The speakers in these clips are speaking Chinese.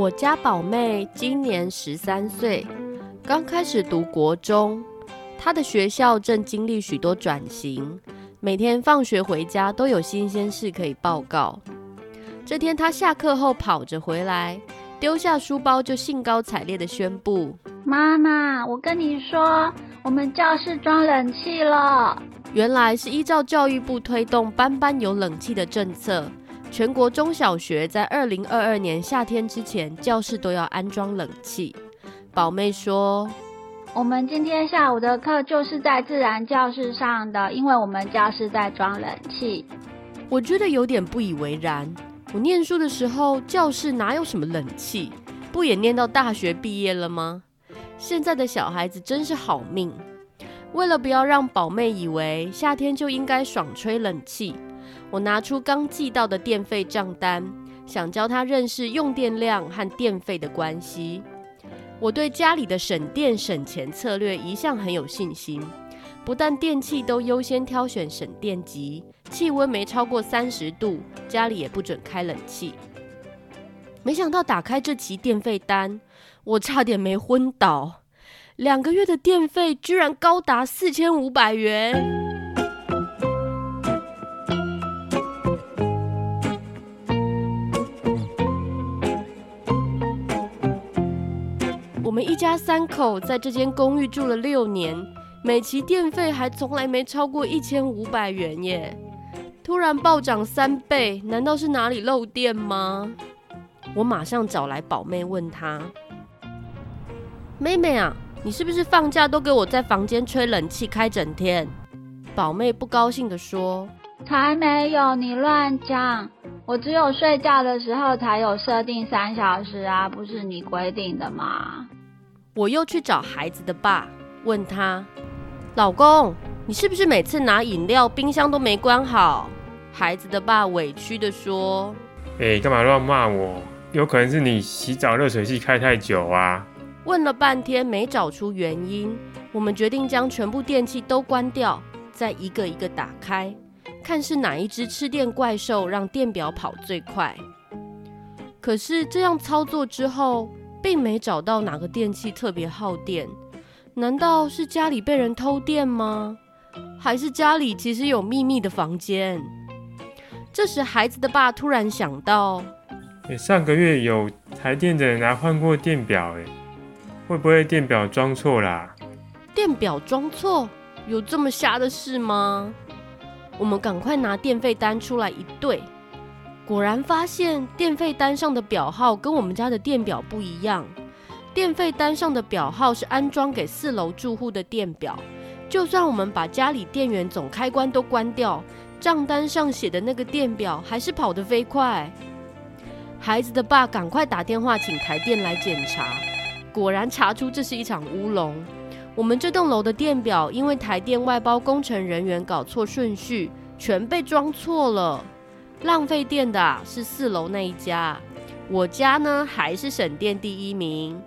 我家宝妹今年十三岁，刚开始读国中。她的学校正经历许多转型，每天放学回家都有新鲜事可以报告。这天，她下课后跑着回来，丢下书包就兴高采烈地宣布：“妈妈，我跟你说，我们教室装冷气了。”原来是依照教育部推动班班有冷气的政策。全国中小学在二零二二年夏天之前，教室都要安装冷气。宝妹说：“我们今天下午的课就是在自然教室上的，因为我们教室在装冷气。”我觉得有点不以为然。我念书的时候，教室哪有什么冷气？不也念到大学毕业了吗？现在的小孩子真是好命。为了不要让宝妹以为夏天就应该爽吹冷气。我拿出刚寄到的电费账单，想教他认识用电量和电费的关系。我对家里的省电省钱策略一向很有信心，不但电器都优先挑选省电级，气温没超过三十度，家里也不准开冷气。没想到打开这期电费单，我差点没昏倒，两个月的电费居然高达四千五百元。家三口在这间公寓住了六年，每期电费还从来没超过一千五百元耶！突然暴涨三倍，难道是哪里漏电吗？我马上找来宝妹问她：“妹妹啊，你是不是放假都给我在房间吹冷气开整天？”宝妹不高兴地说：“才没有，你乱讲！我只有睡觉的时候才有设定三小时啊，不是你规定的吗？”我又去找孩子的爸，问他：“老公，你是不是每次拿饮料冰箱都没关好？”孩子的爸委屈的说：“哎，干嘛乱骂我？有可能是你洗澡热水器开太久啊！”问了半天没找出原因，我们决定将全部电器都关掉，再一个一个打开，看是哪一只吃电怪兽让电表跑最快。可是这样操作之后，并没找到哪个电器特别耗电，难道是家里被人偷电吗？还是家里其实有秘密的房间？这时，孩子的爸突然想到：欸，上个月有台电的人来换过电表，欸，会不会电表装错啦？电表装错？有这么瞎的事吗？我们赶快拿电费单出来一对。果然发现电费单上的表号跟我们家的电表不一样。电费单上的表号是安装给四楼住户的电表，就算我们把家里电源总开关都关掉，账单上写的那个电表还是跑得飞快。孩子的爸赶快打电话请台电来检查，果然查出这是一场乌龙。我们这栋楼的电表因为台电外包工程人员搞错顺序，全被装错了。浪费电的，是四楼那一家，我家呢还是省电第一名。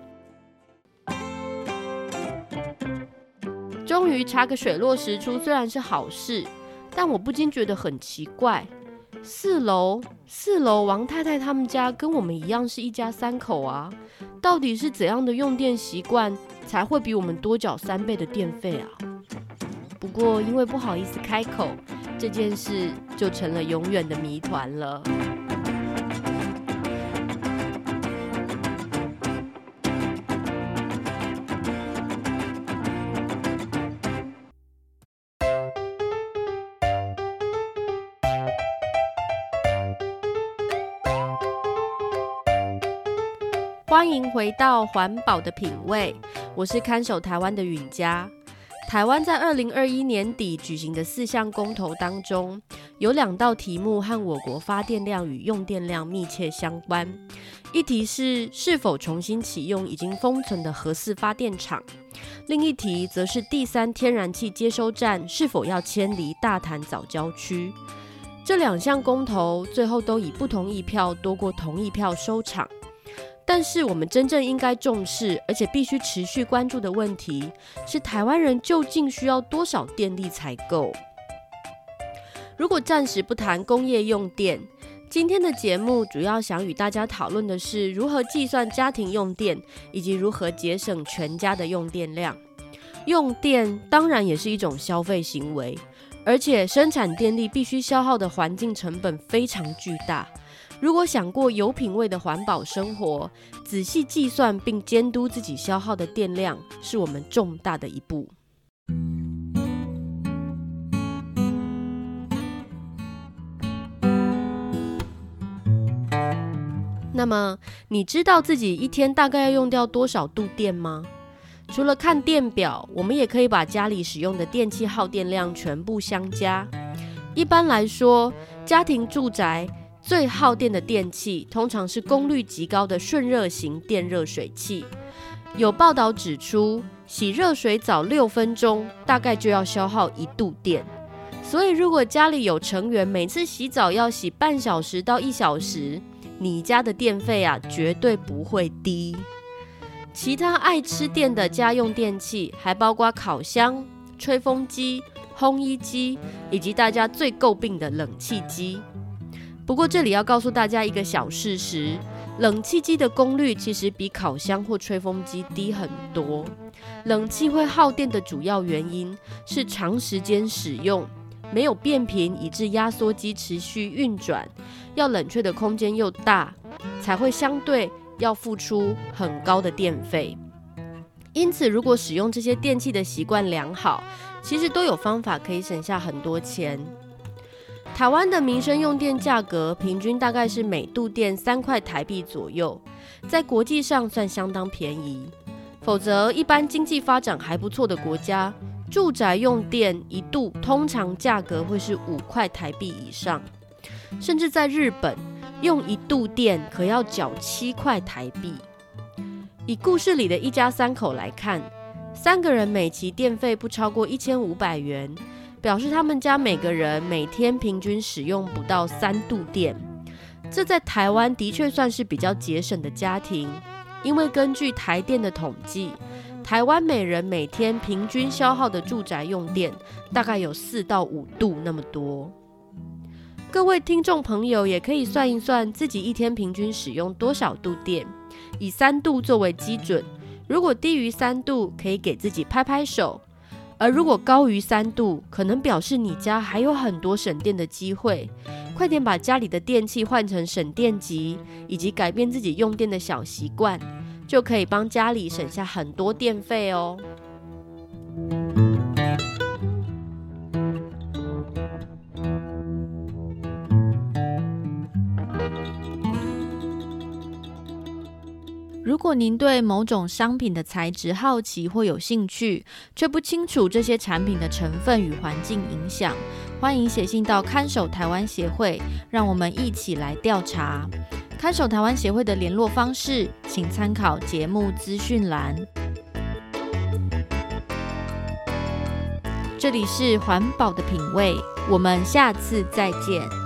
终于查个水落石出，虽然是好事，但我不禁觉得很奇怪。四楼，四楼王太太他们家跟我们一样是一家三口啊，到底是怎样的用电习惯才会比我们多缴三倍的电费啊？不过因为不好意思开口。这件事就成了永远的谜团了。欢迎回到环保的品味我是看守台湾的允嘉。台湾在二零二一年底举行的四项公投当中，有两道题目和我国发电量与用电量密切相关。一题是是否重新启用已经封存的核四发电厂，另一题则是第三天然气接收站是否要迁离大潭早郊区。这两项公投最后都以不同意票多过同意票收场。但是我们真正应该重视，而且必须持续关注的问题是：台湾人究竟需要多少电力才够？如果暂时不谈工业用电，今天的节目主要想与大家讨论的是如何计算家庭用电，以及如何节省全家的用电量。用电当然也是一种消费行为，而且生产电力必须消耗的环境成本非常巨大。如果想过有品味的环保生活，仔细计算并监督自己消耗的电量，是我们重大的一步。那么，你知道自己一天大概要用掉多少度电吗？除了看电表，我们也可以把家里使用的电器耗电量全部相加。一般来说，家庭住宅最耗电的电器通常是功率极高的顺热型电热水器。有报道指出，洗热水澡六分钟大概就要消耗一度电。所以，如果家里有成员每次洗澡要洗半小时到一小时，你家的电费啊绝对不会低。其他爱吃电的家用电器还包括烤箱、吹风机、烘衣机，以及大家最诟病的冷气机。不过这里要告诉大家一个小事实：冷气机的功率其实比烤箱或吹风机低很多。冷气会耗电的主要原因是长时间使用，没有变频以致压缩机持续运转，要冷却的空间又大，才会相对要付出很高的电费。因此，如果使用这些电器的习惯良好，其实都有方法可以省下很多钱。台湾的民生用电价格平均大概是每度电三块台币左右，在国际上算相当便宜。否则，一般经济发展还不错的国家，住宅用电一度通常价格会是五块台币以上，甚至在日本，用一度电可要缴七块台币。以故事里的一家三口来看，三个人每期电费不超过一千五百元。表示他们家每个人每天平均使用不到三度电，这在台湾的确算是比较节省的家庭，因为根据台电的统计，台湾每人每天平均消耗的住宅用电大概有四到五度那么多。各位听众朋友也可以算一算自己一天平均使用多少度电，以三度作为基准，如果低于三度，可以给自己拍拍手。而如果高于三度，可能表示你家还有很多省电的机会。快点把家里的电器换成省电级，以及改变自己用电的小习惯，就可以帮家里省下很多电费哦。如果您对某种商品的材质好奇或有兴趣，却不清楚这些产品的成分与环境影响，欢迎写信到看守台湾协会，让我们一起来调查。看守台湾协会的联络方式，请参考节目资讯栏。这里是环保的品味，我们下次再见。